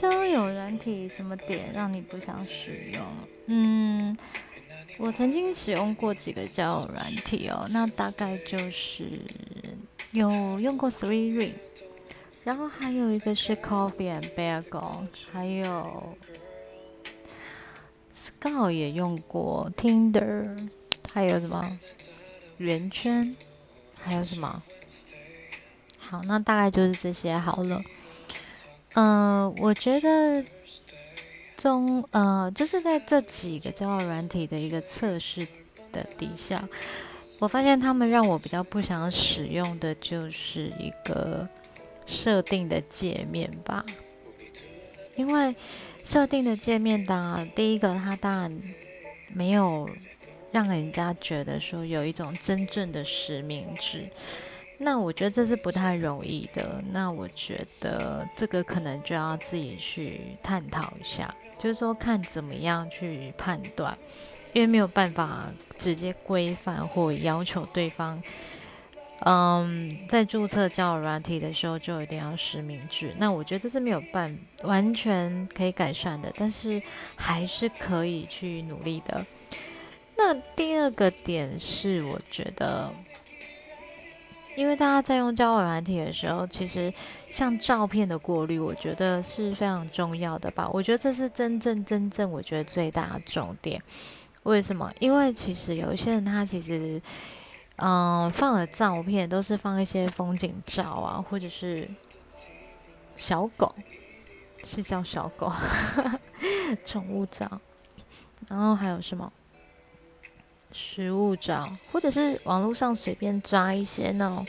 交友软体什么点让你不想使用？嗯，我曾经使用过几个交友软体哦，那大概就是有用过 Three Ring，然后还有一个是 Coffee and Bagel，还有 Scout 也用过 Tinder，还有什么圆圈，还有什么？好，那大概就是这些好了。嗯，我觉得中呃，就是在这几个交友软体的一个测试的底下，我发现他们让我比较不想使用的就是一个设定的界面吧。因为设定的界面，当然第一个，它当然没有让人家觉得说有一种真正的实名制。那我觉得这是不太容易的。那我觉得这个可能就要自己去探讨一下，就是说看怎么样去判断，因为没有办法直接规范或要求对方，嗯，在注册交友软体的时候就一定要实名制。那我觉得这是没有办完全可以改善的，但是还是可以去努力的。那第二个点是，我觉得。因为大家在用交友软体的时候，其实像照片的过滤，我觉得是非常重要的吧。我觉得这是真正真正我觉得最大的重点。为什么？因为其实有一些人他其实，嗯，放的照片都是放一些风景照啊，或者是小狗，是叫小狗，宠物照，然后还有什么？食物照，或者是网络上随便抓一些那种，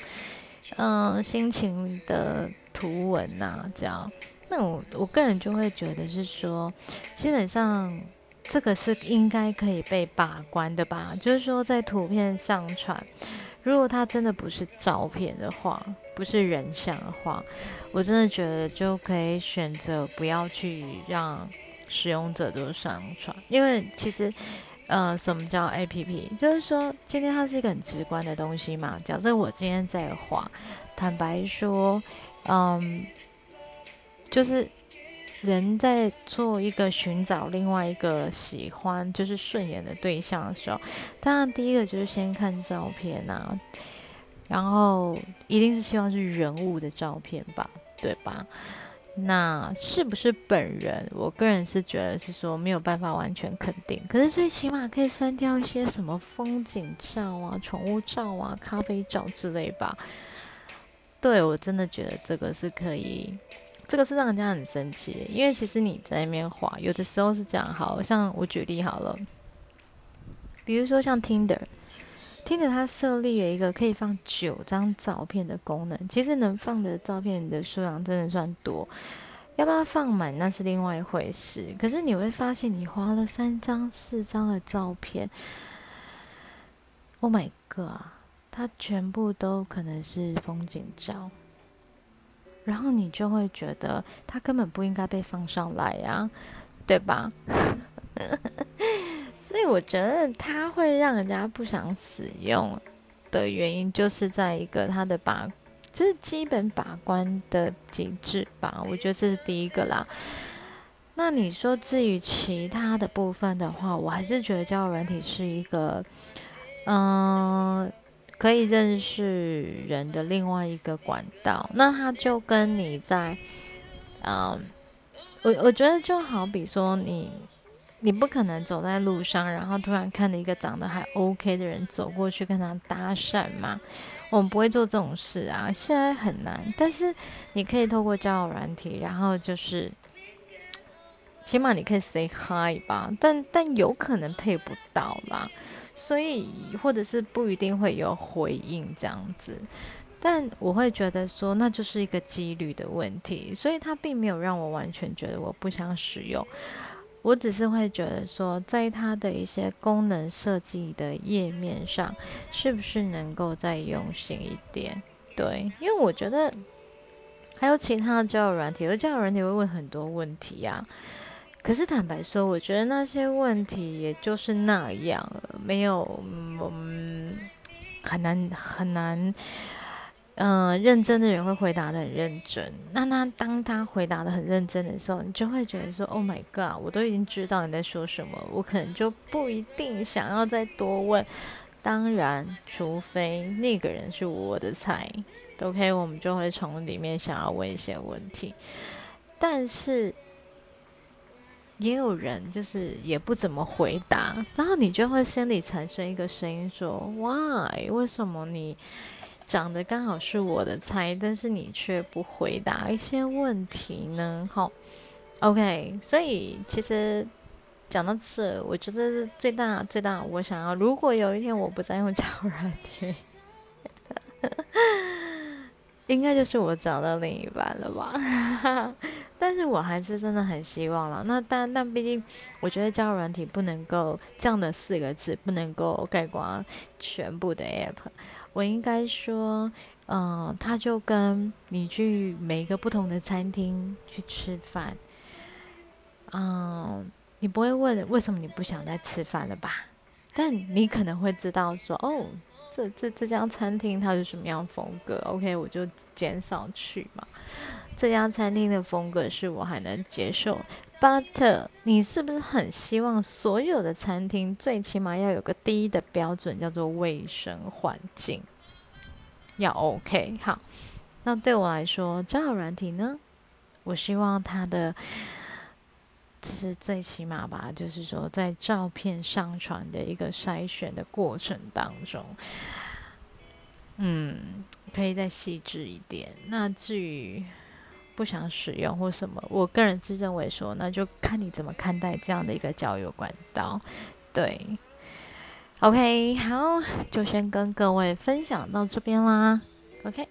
嗯，心情的图文呐，这样。那我我个人就会觉得是说，基本上这个是应该可以被把关的吧。就是说，在图片上传，如果它真的不是照片的话，不是人像的话，我真的觉得就可以选择不要去让使用者都上传，因为其实。呃，什么叫 A P P？就是说，今天它是一个很直观的东西嘛。假设我今天在画，坦白说，嗯，就是人在做一个寻找另外一个喜欢，就是顺眼的对象的时候，当然第一个就是先看照片啊，然后一定是希望是人物的照片吧，对吧？那是不是本人？我个人是觉得是说没有办法完全肯定，可是最起码可以删掉一些什么风景照啊、宠物照啊、咖啡照之类吧。对我真的觉得这个是可以，这个是让人家很生气，因为其实你在那边滑，有的时候是这样，好像我举例好了，比如说像 Tinder。听着，它设立了一个可以放九张照片的功能，其实能放的照片的数量真的算多，要不要放满那是另外一回事。可是你会发现，你花了三张、四张的照片，Oh my god，它全部都可能是风景照，然后你就会觉得它根本不应该被放上来呀，对吧？所以我觉得它会让人家不想使用的原因，就是在一个它的把，就是基本把关的机制吧。我觉得这是第一个啦。那你说至于其他的部分的话，我还是觉得交友软体是一个，嗯，可以认识人的另外一个管道。那它就跟你在，嗯，我我觉得就好比说你。你不可能走在路上，然后突然看到一个长得还 OK 的人走过去跟他搭讪嘛？我们不会做这种事啊，现在很难。但是你可以透过交友软体，然后就是起码你可以 say hi 吧，但但有可能配不到啦，所以或者是不一定会有回应这样子。但我会觉得说，那就是一个几率的问题，所以它并没有让我完全觉得我不想使用。我只是会觉得说，在它的一些功能设计的页面上，是不是能够再用心一点？对，因为我觉得还有其他的交友软体，而交友软体会问很多问题呀。可是坦白说，我觉得那些问题也就是那样，没有嗯很难很难。嗯，认真的人会回答的很认真。那那当他回答的很认真的时候，你就会觉得说：“Oh my god，我都已经知道你在说什么，我可能就不一定想要再多问。当然，除非那个人是我的菜，OK，我们就会从里面想要问一些问题。但是也有人就是也不怎么回答，然后你就会心里产生一个声音说：Why？为什么你？”长得刚好是我的菜，但是你却不回答一些问题呢？好，OK，所以其实讲到这，我觉得最大最大，我想要，如果有一天我不再用交友 软件，应该就是我找到另一半了吧？但是我还是真的很希望了。那但但毕竟，我觉得交友软体不能够这样的四个字不能够概括全部的 App。我应该说，嗯，他就跟你去每一个不同的餐厅去吃饭，嗯，你不会问为什么你不想再吃饭了吧？但你可能会知道说，哦，这这这家餐厅它是什么样风格？OK，我就减少去嘛。这家餐厅的风格是我还能接受，But 你是不是很希望所有的餐厅最起码要有个第一的标准，叫做卫生环境？要 OK 好，那对我来说，交友软体呢？我希望它的，这是最起码吧，就是说在照片上传的一个筛选的过程当中，嗯，可以再细致一点。那至于不想使用或什么，我个人是认为说，那就看你怎么看待这样的一个交友管道，对。OK，好，就先跟各位分享到这边啦。OK。